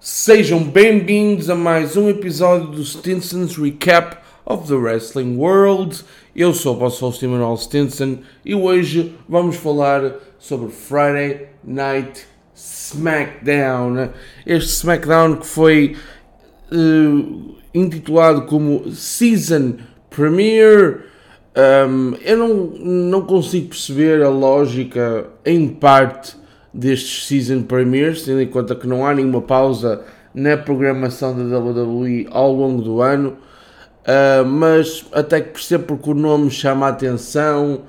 Sejam bem-vindos a mais um episódio do Stinson's Recap of the Wrestling World. Eu sou o vosso host Emmanuel Stinson e hoje vamos falar sobre Friday Night SmackDown. Este SmackDown que foi uh, intitulado como Season Premiere. Um, eu não, não consigo perceber a lógica, em parte, destes Season Premieres, tendo em conta que não há nenhuma pausa na programação da WWE ao longo do ano. Uh, mas até que percebo porque o nome chama a atenção,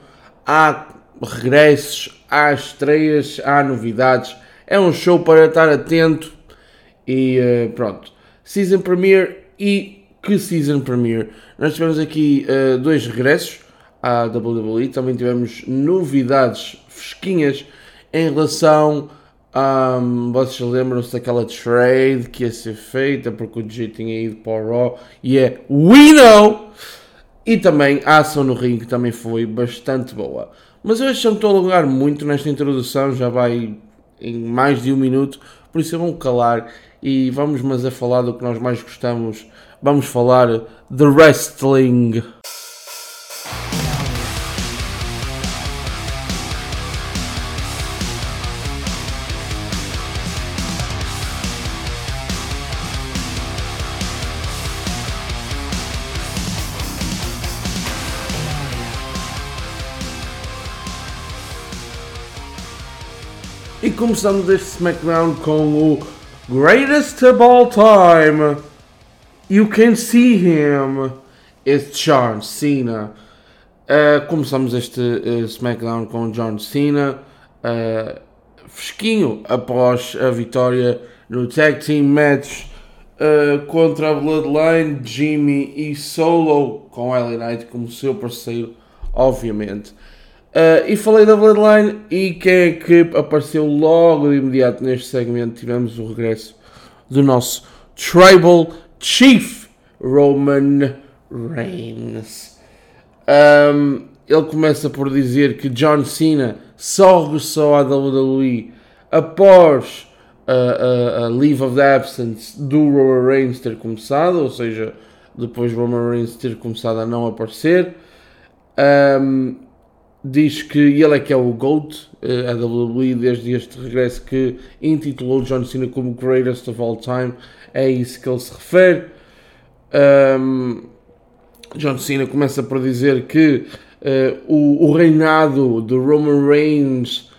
há regressos, há estreias, há novidades. É um show para estar atento e uh, pronto. Season Premiere e que Season Premiere? Nós tivemos aqui uh, dois regressos à WWE, também tivemos novidades fresquinhas em relação a. Um, vocês lembram-se daquela trade que ia ser feita porque o G tinha ido para o Raw e é We Know! E também a ação no ringue também foi bastante boa. Mas eu acho que estou a alongar muito nesta introdução, já vai em mais de um minuto, por isso eu vou calar e vamos mas a falar do que nós mais gostamos. Vamos falar de wrestling. E começamos este SmackDown com o Greatest of All Time. You can see him. It's John Cena. Uh, começamos este uh, SmackDown com John Cena. Uh, fresquinho após a vitória no Tag Team Match uh, contra a Bloodline, Jimmy e Solo, com LA Knight como seu parceiro, obviamente. Uh, e falei da Bloodline e quem é que apareceu logo de imediato neste segmento? Tivemos o regresso do nosso Tribal Chief Roman Reigns. Um, ele começa por dizer que John Cena só regressou à WWE após a, a, a Leave of Absence do Roman Reigns ter começado, ou seja, depois Roman Reigns ter começado a não aparecer. Um, diz que ele é que é o GOAT, a WWE, desde este regresso que intitulou John Cena como Greatest of All Time, é isso que ele se refere. Um, John Cena começa por dizer que uh, o, o, reinado de Roman Reigns,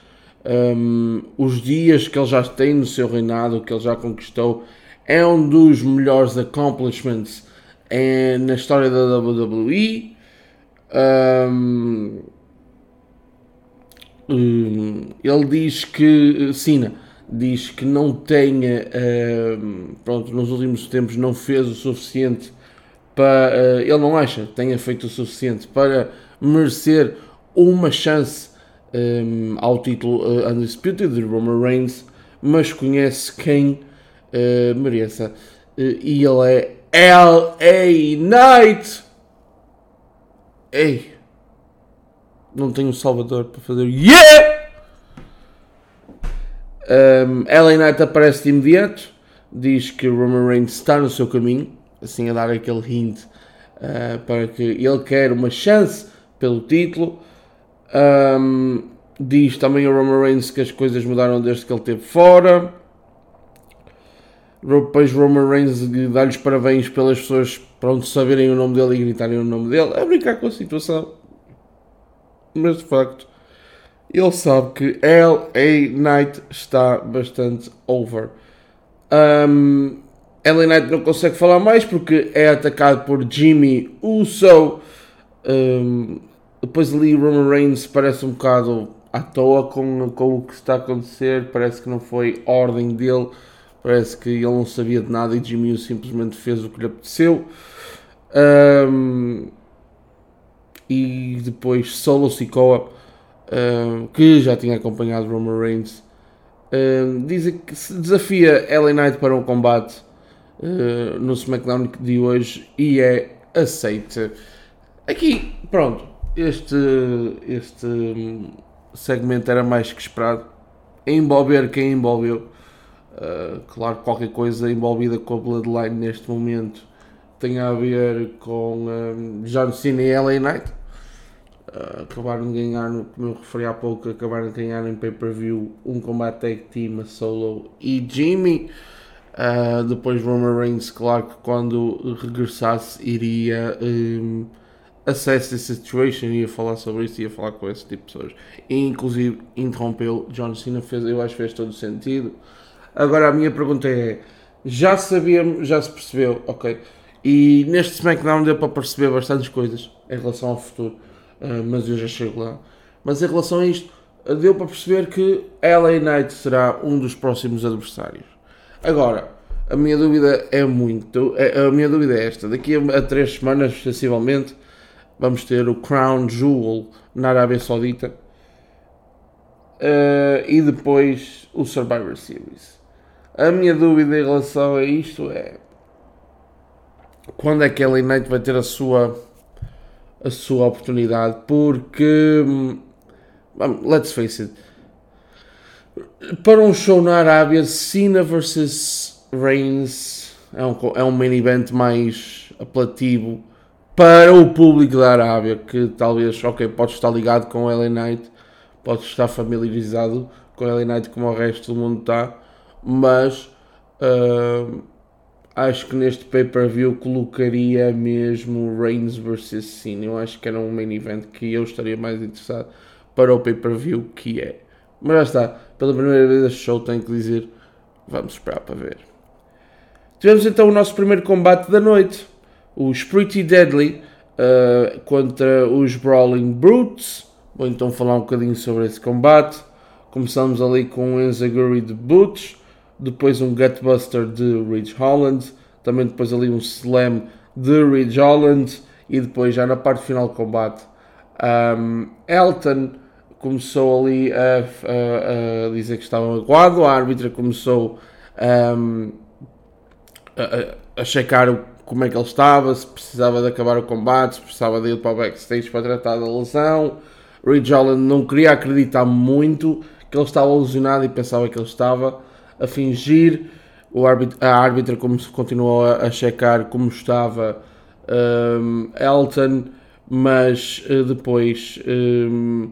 um, os dias que ele já tem no seu reinado, que ele já conquistou, é um dos melhores accomplishments em, na história da WWE. Um, ele diz que Sina diz que não tenha hum, pronto nos últimos tempos não fez o suficiente para uh, ele não acha que tenha feito o suficiente para merecer uma chance ao título undisputed de Roman Reigns mas conhece quem mereça e ele é L.A. Knight ei não tenho um Salvador para fazer Yeah! Um, LA Knight aparece de imediato, diz que Roman Reigns está no seu caminho, assim a dar aquele hint uh, para que ele quer uma chance pelo título. Um, diz também a Roman Reigns que as coisas mudaram desde que ele esteve fora. Depois Roman Reigns dá-lhes parabéns pelas pessoas pronto, saberem o nome dele e gritarem o nome dele, a brincar com a situação mas de facto ele sabe que LA Knight está bastante over. Um, LA Knight não consegue falar mais porque é atacado por Jimmy Uso. Um, depois ali Roman Reigns parece um bocado à toa com, com o que está a acontecer. Parece que não foi ordem dele. Parece que ele não sabia de nada e Jimmy simplesmente fez o que lhe apeteceu. Um, e depois Solo Sikoa, uh, que já tinha acompanhado Roman Reigns, uh, dizem que se desafia LA Knight para um combate uh, no SmackDown de hoje e é aceite. Aqui, pronto, este, este segmento era mais que esperado. Envolver quem envolveu. Uh, claro, qualquer coisa envolvida com a Bloodline neste momento tem a ver com um, John Cena e LA Knight. Uh, acabaram de ganhar, como eu referi há pouco, acabaram de ganhar em pay-per-view um combate tag team a Solo e Jimmy. Uh, depois Roman Reigns, claro que quando regressasse iria um, assess the situation, ia falar sobre isso, ia falar com esse tipo de pessoas. E inclusive interrompeu John Cena, fez, eu acho que fez todo sentido. Agora a minha pergunta é: já sabíamos, já se percebeu, ok? E neste SmackDown deu para perceber bastantes coisas em relação ao futuro, uh, mas eu já chego lá. Mas em relação a isto, deu para perceber que LA Knight será um dos próximos adversários. Agora, a minha dúvida é muito. É, a minha dúvida é esta: daqui a três semanas, sensivelmente, vamos ter o Crown Jewel na Arábia Saudita uh, e depois o Survivor Series. A minha dúvida em relação a isto é quando é que a Knight vai ter a sua a sua oportunidade porque hum, let's face it para um show na Arábia Cena vs Reigns é um, é um main event mais apelativo para o público da Arábia que talvez, ok, pode estar ligado com LA Knight pode estar familiarizado com LA Knight como o resto do mundo está mas uh, acho que neste pay-per-view colocaria mesmo Reigns vs Cena. Eu acho que era um main event que eu estaria mais interessado para o pay-per-view que é. Mas já está, pela primeira vez este show tenho que dizer, vamos esperar para ver. Tivemos então o nosso primeiro combate da noite, os Pretty Deadly uh, contra os Brawling Brutes. Vou então falar um bocadinho sobre esse combate. Começamos ali com o Enzaguri de Butch depois um Gutbuster de Ridge Holland, também depois ali um Slam de Ridge Holland e depois já na parte final do combate um, Elton começou ali a, a, a, dizer que estava magoado, a árbitra começou um, a, a, checar como é que ele estava, se precisava de acabar o combate, se precisava de ir para o backstage para tratar da lesão. Ridge Holland não queria acreditar muito que ele estava lesionado e pensava que ele estava a fingir. O árbitro, a árbitra como continuou a, checar como estava um, Elton, mas uh, depois um,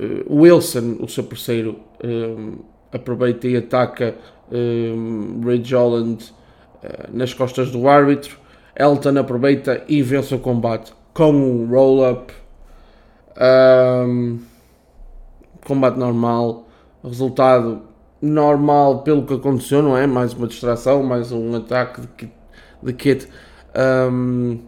uh, Wilson, o seu parceiro, um, aproveita e ataca um, Ridge Holland uh, nas costas do árbitro. Elton aproveita e vence o combate com um roll-up. Um, combate normal. Resultado normal pelo que aconteceu, não é? Mais uma distração, mais um ataque de, de kit um,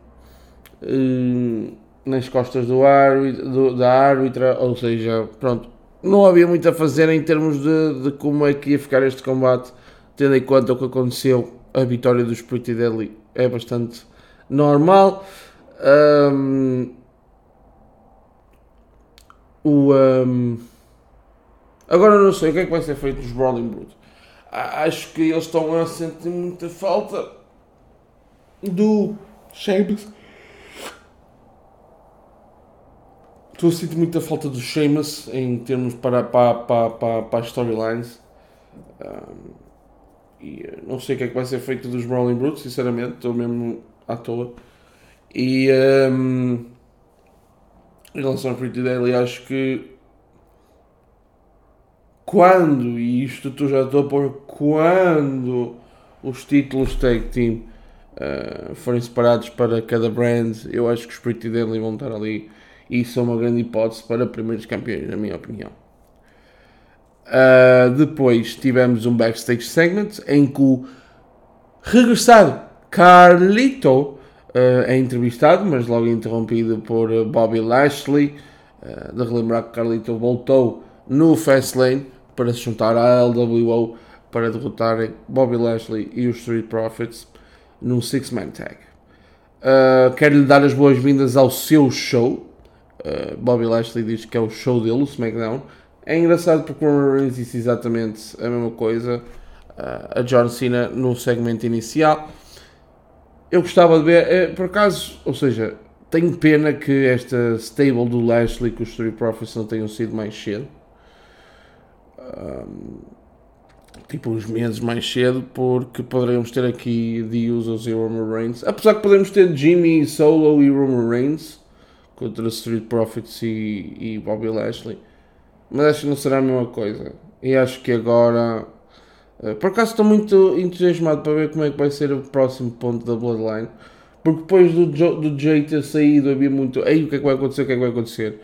um, nas costas do árbitro, do, da árbitra, ou seja, pronto, não havia muito a fazer em termos de, de, como é que ia ficar este combate, tendo em conta o que aconteceu, a vitória dos Pretty Deadly é bastante normal. Um, o Agora não sei o que é que vai ser feito dos Brawling Brutes. Acho que eles estão a sentir muita falta do Sheamus. Estou a sentir muita falta do Sheamus em termos para, para, para, para, para as storylines. Um, e não sei o que é que vai ser feito dos Brawling Brutes, sinceramente, estou mesmo à toa. E um, em relação a Pretty Daily, acho que quando, e isto tu já estou a pôr, quando os títulos tag team uh, forem separados para cada brand, eu acho que os Pretty Deadly vão estar ali e isso é uma grande hipótese para primeiros campeões, na minha opinião. Uh, depois tivemos um backstage segment em que o regressado Carlito uh, é entrevistado, mas logo interrompido por Bobby Lashley. Uh, de relembrar que Carlito voltou no Fastlane para se juntar à LWO para derrotarem Bobby Lashley e os Street Profits num six-man tag. Uh, Quero-lhe dar as boas-vindas ao seu show. Uh, Bobby Lashley diz que é o show dele, o SmackDown. É engraçado porque o Roman Reigns disse exatamente a mesma coisa uh, a John Cena no segmento inicial. Eu gostava de ver, é, por acaso, ou seja, tenho pena que esta stable do Lashley com os Street Profits não tenham sido mais cedo tipo uns meses mais cedo, porque poderemos ter aqui The Usos e Roman Reigns. Apesar que podemos ter Jimmy Solo e Roman Reigns contra Street Profits e, e Bobby Lashley. Mas acho que não será a mesma coisa. E acho que agora. Uh, por acaso estou muito entusiasmado para ver como é que vai ser o próximo ponto da Bloodline. Porque depois do, do Jay ter saído havia muito. Ei, o que é que vai acontecer? O que é que vai acontecer?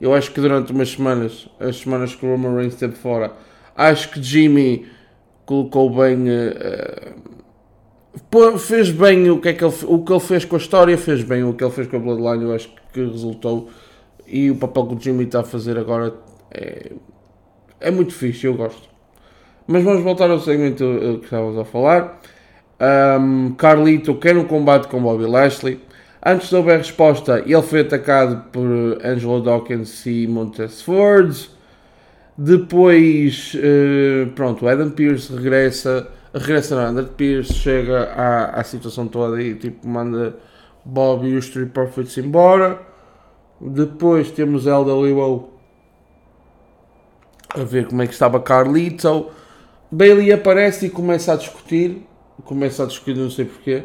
Eu acho que durante umas semanas, as semanas que o Roman Reigns esteve fora, acho que Jimmy colocou bem. Uh, fez bem o que, é que ele, o que ele fez com a história, fez bem o que ele fez com a Bloodline, eu acho que resultou. E o papel que o Jimmy está a fazer agora é, é muito fixe, eu gosto. Mas vamos voltar ao segmento que estávamos a falar. Um, Carlito quer um combate com Bobby Lashley. Antes de houver resposta, ele foi atacado por Angelo Dawkins e Montez Ford. Depois, uh, pronto, Adam Pearce regressa, regressa não, Adam Pearce chega à, à situação toda e tipo manda Bob e os Street Profits embora. Depois temos Lewell a ver como é que estava Carlito. Bailey aparece e começa a discutir. Começa a discutir, não sei porquê.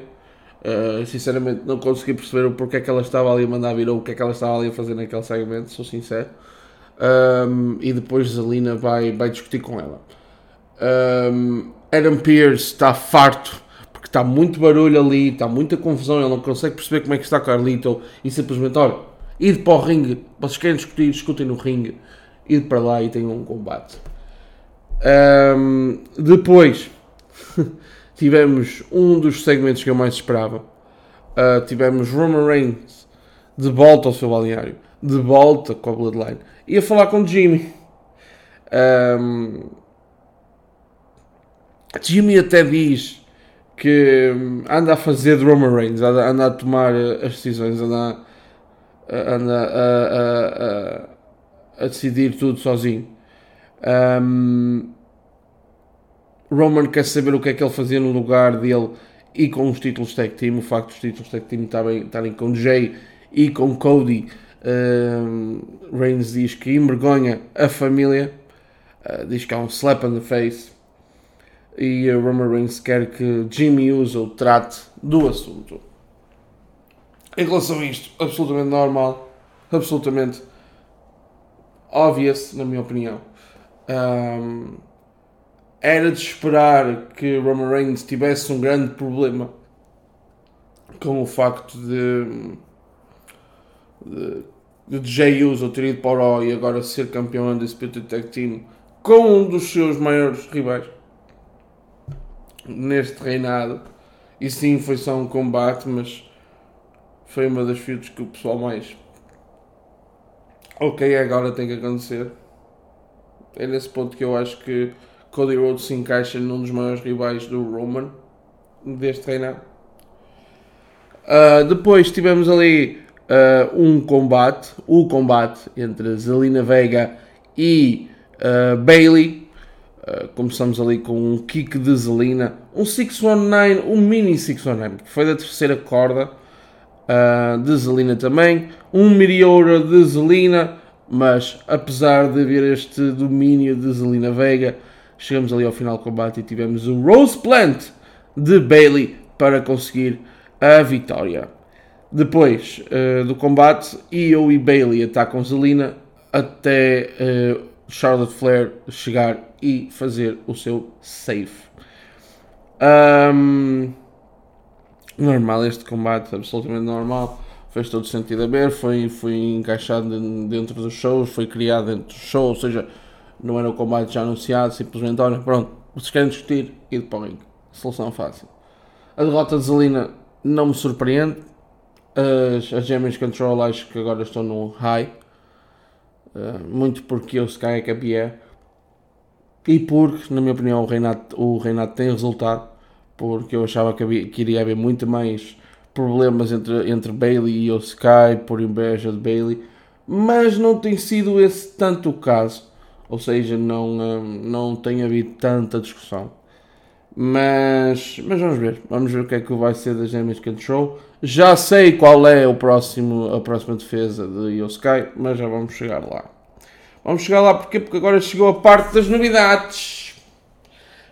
Uh, sinceramente, não consegui perceber o porquê que ela estava ali a mandar vir ou o que é que ela estava ali a fazer naquele segmento, sou sincero. Um, e depois Zelina vai, vai discutir com ela. Um, Adam Pearce está farto porque está muito barulho ali, está muita confusão, ele não consegue perceber como é que está Carlito e simplesmente, olha, ide para o ringue, vocês querem discutir, discutem no ringue, ide para lá e tenham um combate. Um, depois tivemos um dos segmentos que eu mais esperava. Uh, tivemos Roman Reigns de volta ao seu balneário, de volta com a Bloodline ia falar com Jimmy. Um, Jimmy até diz que anda a fazer de Roman Reigns, anda, anda a tomar as decisões, anda, anda a, a, a, a decidir tudo sozinho. Um, Roman quer saber o que é que ele fazia no lugar dele e com os títulos tag team. O facto dos títulos tag team estarem, estarem com Jay e com Cody Uh, Reigns diz que envergonha a família, uh, diz que há um slap on the face. E uh, Roman Reigns quer que Jimmy Uso trate do assunto. Em relação a isto, absolutamente normal, absolutamente obvious, na minha opinião. Um, era de esperar que Roman Reigns tivesse um grande problema com o facto de de, de Jay Uso ter ido para o Raw e agora ser campeão Undisputed Tag Team com um dos seus maiores rivais neste reinado. E sim, foi só um combate, mas foi uma das feuds que o pessoal mais. Ok, agora tem que acontecer. É nesse ponto que eu acho que Cody Rhodes se encaixa num dos maiores rivais do Roman deste reinado. Uh, depois tivemos ali uh, um combate, o combate entre Zelina Vega e uh, Bailey. Começamos ali com um kick de Zelina, um 619, um mini 619, que foi da terceira corda de Zelina também, um Miriora de Zelina, mas apesar de haver este domínio de Zelina Vega, chegamos ali ao final do combate e tivemos o Rose Plant de Bailey para conseguir a vitória. Depois uh, do combate, Io e Bailey atacam Zelina até uh, Charlotte Flair chegar e fazer o seu save. Um, normal este combate, absolutamente normal. Fez todo sentido a ver, foi, foi encaixado dentro dos shows, foi criado dentro dos shows, ou seja, não era o combate já anunciado, simplesmente, olha, pronto, vocês querem discutir, de para Solução fácil. A derrota de Zelina não me surpreende, as, as Control acho que agora estão num high. Uh, muito porque o Sky é campeão. E porque, na minha opinião, o Reinato, o tem resultado. Porque eu achava que, havia, que iria haver muito mais problemas entre, entre Bailey e o Sky por inveja de Bailey. Mas não tem sido esse tanto o caso. Ou seja, não, um, não tem havido tanta discussão. Mas, mas vamos ver. Vamos ver o que é que vai ser da Damage Control. Já sei qual é o próximo, a próxima defesa de Yosukai, mas já vamos chegar lá. Vamos chegar lá porque, porque agora chegou a parte das novidades.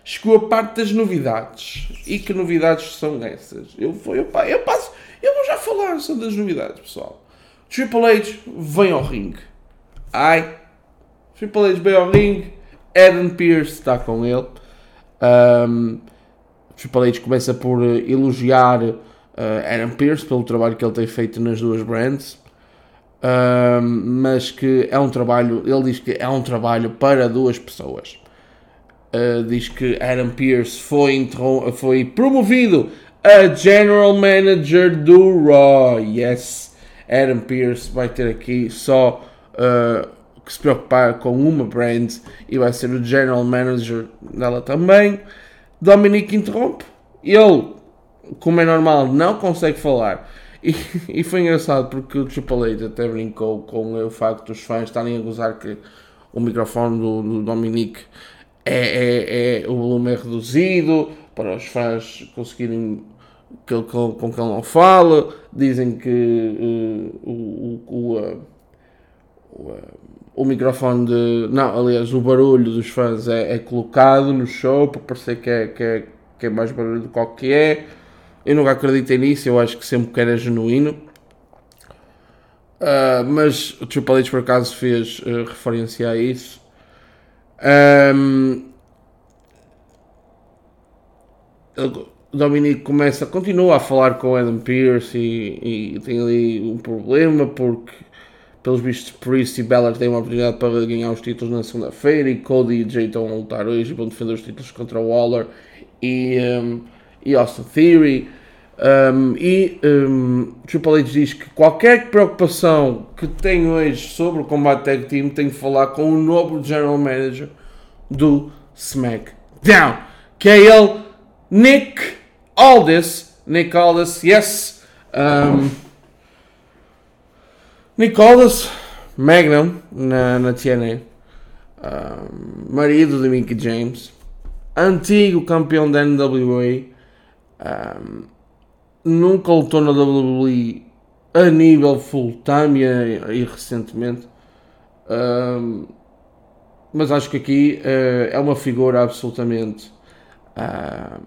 chegou a parte das novidades. E que novidades são essas? Eu, eu, eu passo, eu vou já falar sobre as novidades, pessoal. Triple H vem ao ringue. Ai, Triple H vem ao ringue. Adam Pearce está com ele. Um, Triple H começa por elogiar uh, Adam Pearce pelo trabalho que ele tem feito nas duas brands. Um, mas que é um trabalho, ele diz que é um trabalho para duas pessoas. Uh, diz que Adam Pearce foi, foi promovido a General Manager do Raw. Yes, Adam Pearce vai ter aqui só uh, que se preocupar com uma brand e vai ser o General Manager dela também. Dominic interrompe. Ele, como é normal, não consegue falar. E, e foi engraçado porque o Triple H até brincou com o facto dos fãs estarem a gozar que o microfone do, do Dominic é, é, é, o volume é reduzido para os fãs conseguirem que ele, com, com que ele não fala. Dizem que uh, o, o, o, o, o, microfone de. Não, aliás, o barulho dos fãs é, é colocado no show para parecer que é, que é, que é mais barulho do que que é. Eu nunca acreditei nisso, eu acho que sempre que era genuíno. Uh, mas o Triple H por acaso fez uh, referência a isso. Um, Dominic começa, continua a falar com Adam Pearce e, e, tem ali um problema porque pelos vistos Priest e Bella têm uma oportunidade para ganhar os títulos na segunda-feira e Cody e Jay estão a lutar hoje e vão defender os títulos contra Waller e, um, e Austin Theory um, e um, Triple H diz que qualquer preocupação que tem hoje sobre o combate tag team tem que falar com o novo general manager do SmackDown que é ele Nick Aldis, Nick Aldis, yes. Um, Nick Aldis, Magnum na, na TNA, um, marido de Mickey James, antigo campeão da NWA, um, nunca lutou na WWE a nível full-time e, e, recentemente. Um, mas acho que aqui uh, é uma figura absolutamente. Uh,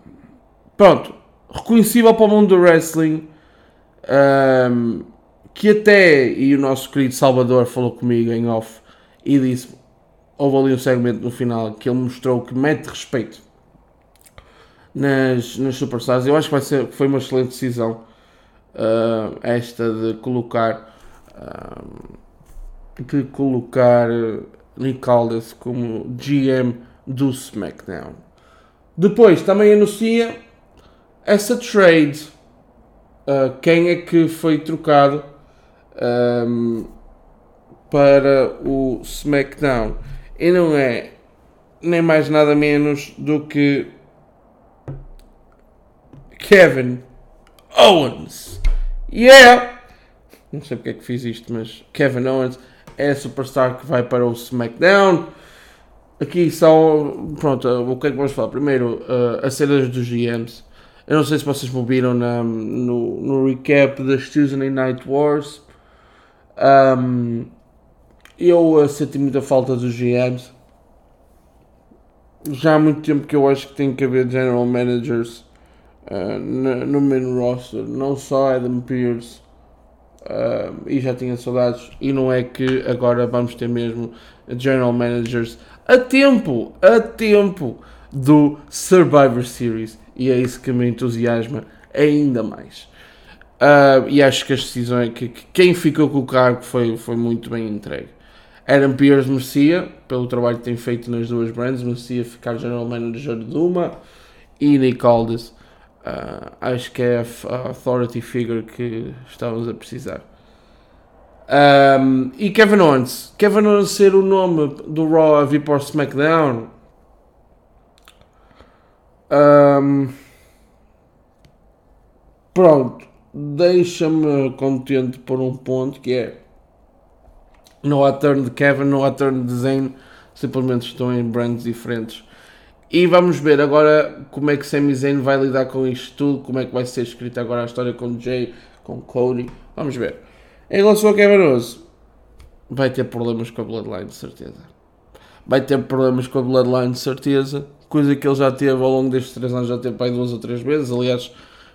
pronto, reconhecível para o mundo do wrestling, que até, e o nosso querido Salvador falou comigo em off e disse, houve ali um segmento no final que ele mostrou que mete respeito nas, nas Superstars. Eu acho que vai ser, foi uma excelente decisão uh, esta de colocar uh, de colocar Nick Aldis como GM do SmackDown. Depois também anuncia essa trade, uh, quem é que foi trocado um, para o SmackDown? E não é nem mais nada menos do que Kevin Owens. Yeah! Não sei porque é que fiz isto, mas Kevin Owens é a superstar que vai para o SmackDown. Aqui só. Pronto, o que é que vamos falar? Primeiro, uh, as cenas dos GMs. Eu não sei se vocês me viram na, no, no recap das Tuesday Night Wars. Um, eu senti muita falta dos GMs. Já há muito tempo que eu acho que tem que haver general managers uh, no, main roster. Não só Adam Pearce. Uh, e já tinha saudades. E não é que agora vamos ter mesmo general managers a tempo, a tempo do Survivor Series e é isso que me entusiasma ainda mais. Uh, e acho que as decisões, que, que, quem ficou com o cargo foi, foi muito bem entregue. Adam Pearce merecia, pelo trabalho que tem feito nas duas brands, merecia ficar General Manager de uma e Nick Aldis, uh, acho que é a, a, authority figure que estávamos a precisar. Um, e Kevin Owens, Kevin Owens ser o nome do Raw a vir para o SmackDown um, pronto, deixa-me contente por um ponto que é não há turn de Kevin, não há turn de Zayn, simplesmente estão em brands diferentes. E vamos ver agora como é que Sami Zayn vai lidar com isto tudo, como é que vai ser escrita agora a história com Jay, com Cody. Vamos ver. Em relação a Kevin Owens, vai ter problemas com a Bloodline, de certeza. Vai ter problemas com a Bloodline, de certeza coisa que ele já teve ao longo destes três anos, já teve para aí duas ou três vezes. Aliás,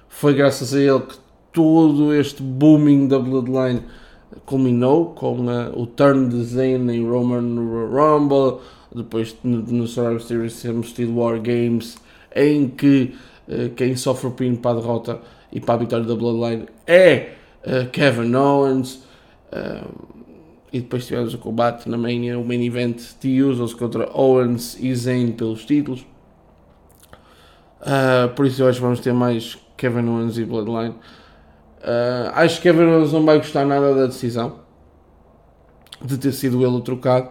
foi graças a ele que todo este booming da Bloodline culminou com uh, o turn de Zayn em Roman Rumble, depois no, no Survivor Series temos tido War Games em que uh, quem sofre o pin para a derrota e para a vitória da Bloodline é uh, Kevin Owens e depois tivemos o combate na main, o main event de Usos contra Owens e Zayn pelos títulos. Por isso eu acho que vamos ter mais Kevin Owens e Bloodline Uh, acho que Owens não vai gostar nada da decisão de ter sido ele o trocado,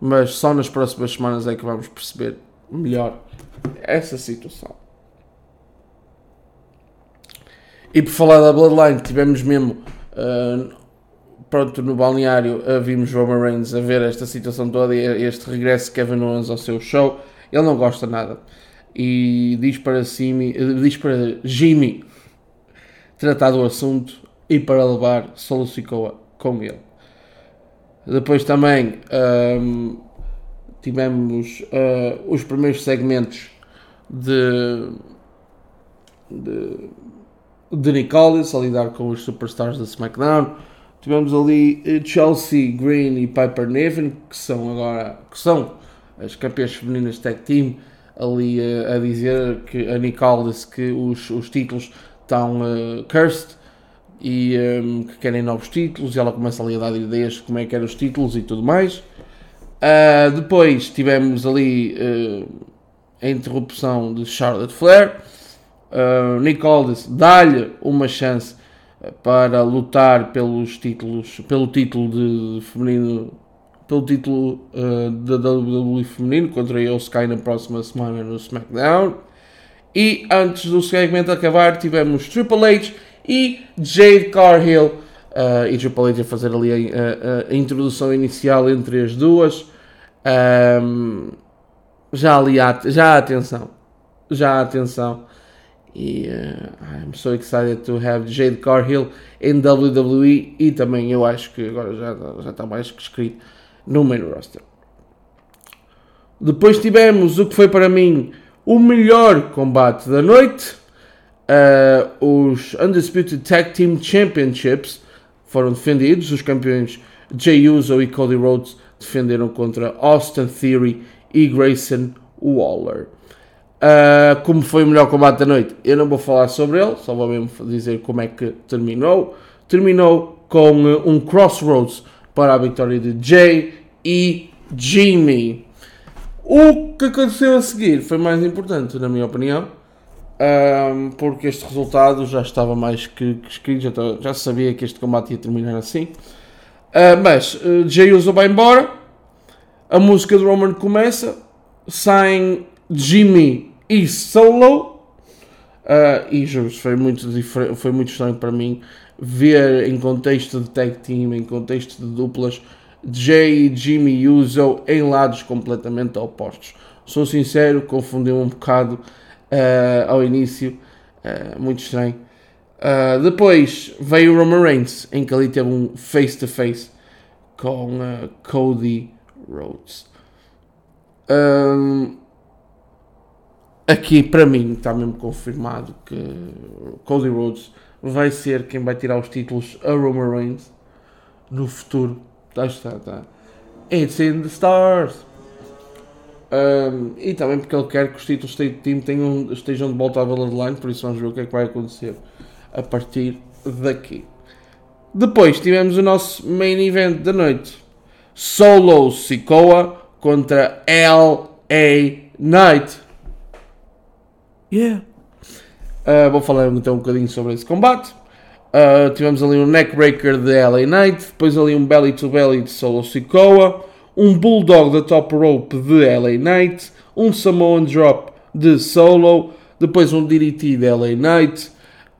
mas só nas próximas semanas é que vamos perceber melhor essa situação. E por falar da Bloodline, tivemos mesmo uh, pronto no balneário, uh, vimos Roman Reigns a ver esta situação toda e este regresso de Kevin Owens ao seu show. Ele não gosta nada e diz para, Simi, diz para Jimmy tratar do assunto e para levar Solo Sikoa com ele. Depois também um, tivemos uh, os primeiros segmentos de, de, de Nicholas a lidar com os superstars da SmackDown. Tivemos ali eh, Chelsea Green e Piper Niven, que são agora que são as campeãs femininas tag team, ali a, a dizer que a Nicholas que os, os títulos estão uh, cursed e um, ehm, que querem novos títulos e ela começa ali a dar ideias de como é que eram os títulos e tudo mais. Uh, depois tivemos ali uh, a interrupção de Charlotte Flair. Uh, Aldis dá-lhe uma chance para lutar pelos títulos, pelo título de feminino, pelo título uh, da WWE feminino contra a Sky na próxima semana no SmackDown. E antes do segmento acabar, tivemos Triple H e Jade Carhill. Uh, e Triple H a fazer ali a, a, a, introdução inicial entre as duas. Um, já ali há, já há atenção. Já há atenção. E uh, I'm so excited to have Jade Carhill em WWE. E também eu acho que agora já, já está mais que escrito no main roster. Depois tivemos o que foi para mim o melhor combate da noite. Uh, os Undisputed Tag Team Championships foram defendidos. Os campeões Jay Uso e Cody Rhodes defenderam contra Austin Theory e Grayson Waller. Uh, como foi o melhor combate da noite? Eu não vou falar sobre ele, só vou mesmo dizer como é que terminou. Terminou com uh, um crossroads para a vitória de Jay e Jimmy. O que aconteceu a seguir foi mais importante, na minha opinião, um, porque este resultado já estava mais que, que escrito, já, já, sabia que este combate ia terminar assim. Uh, mas uh, Jay Uso vai embora, a música de Roman começa, saem Jimmy e Solo, uh, e juro foi muito, foi muito estranho para mim ver em contexto de tag team, em contexto de duplas, Jay e Jimmy Uso em lados completamente opostos. Sou sincero, confundi um bocado uh, ao início, uh, muito estranho. Uh, depois veio Roman Reigns, em que ali teve um face-to-face com Cody Rhodes. Um, aqui, para mim, está mesmo confirmado que Cody Rhodes vai ser quem vai tirar os títulos a Roman Reigns no futuro Tá, está, está. It's in the stars. Um, e também porque ele quer que os títulos do Team tenham, estejam de volta à Bloodline, por isso vamos ver o que é que vai acontecer a partir daqui. Depois tivemos o nosso main event da noite: Solo Sikoa contra L.A. Knight. Yeah. Uh, vou falar então um bocadinho sobre esse combate. Uh, tivemos ali um neckbreaker de LA Knight, depois ali um belly to belly de Solo Sikoa, um bulldog da top rope de LA Knight, um Samoan drop de Solo, depois um DDT de LA Knight,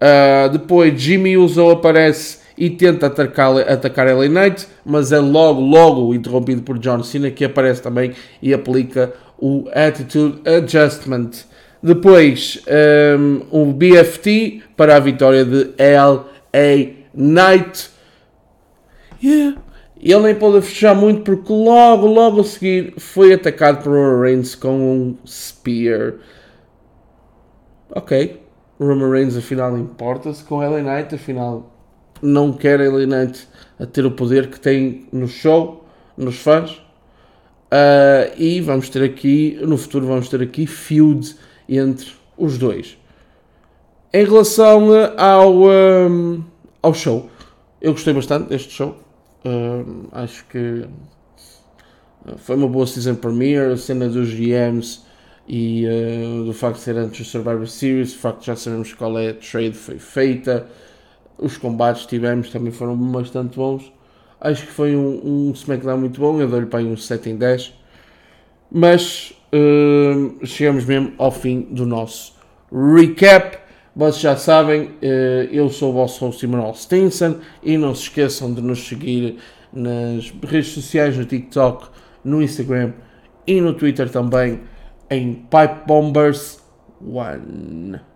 uh, depois Jimmy Uso aparece e tenta atacar, atacar LA Knight, mas é logo, logo interrompido por John Cena que aparece também e aplica o Attitude Adjustment. Depois um, um BFT para a vitória de LA a Night. Yeah. E ele nem pôde fechar muito porque logo, logo a seguir foi atacado por Roman Reigns com um Spear. Ok, Roman Reigns afinal importa-se com LA Knight, afinal não quer LA Knight a ter o poder que tem no show, nos fãs. Uh, e vamos ter aqui, no futuro vamos ter aqui feuds entre os dois. Em relação ao, um, ao show, eu gostei bastante deste show. Uh, acho que foi uma boa season premiere, a cena dos GMs e uh, do facto de ser antes do Survivor Series, o facto de já sabemos qual é a trade foi feita, os combates que tivemos também foram bastante bons. Acho que foi um, um SmackDown muito bom, eu dou-lhe para aí um 7 em 10. Mas uh, chegamos mesmo ao fim do nosso recap. Vocês já sabem, uh, eu sou o vosso host Emanuel Stinson e não se esqueçam de nos seguir nas redes sociais, no TikTok, no Instagram e no Twitter também em Pipe Bombers One.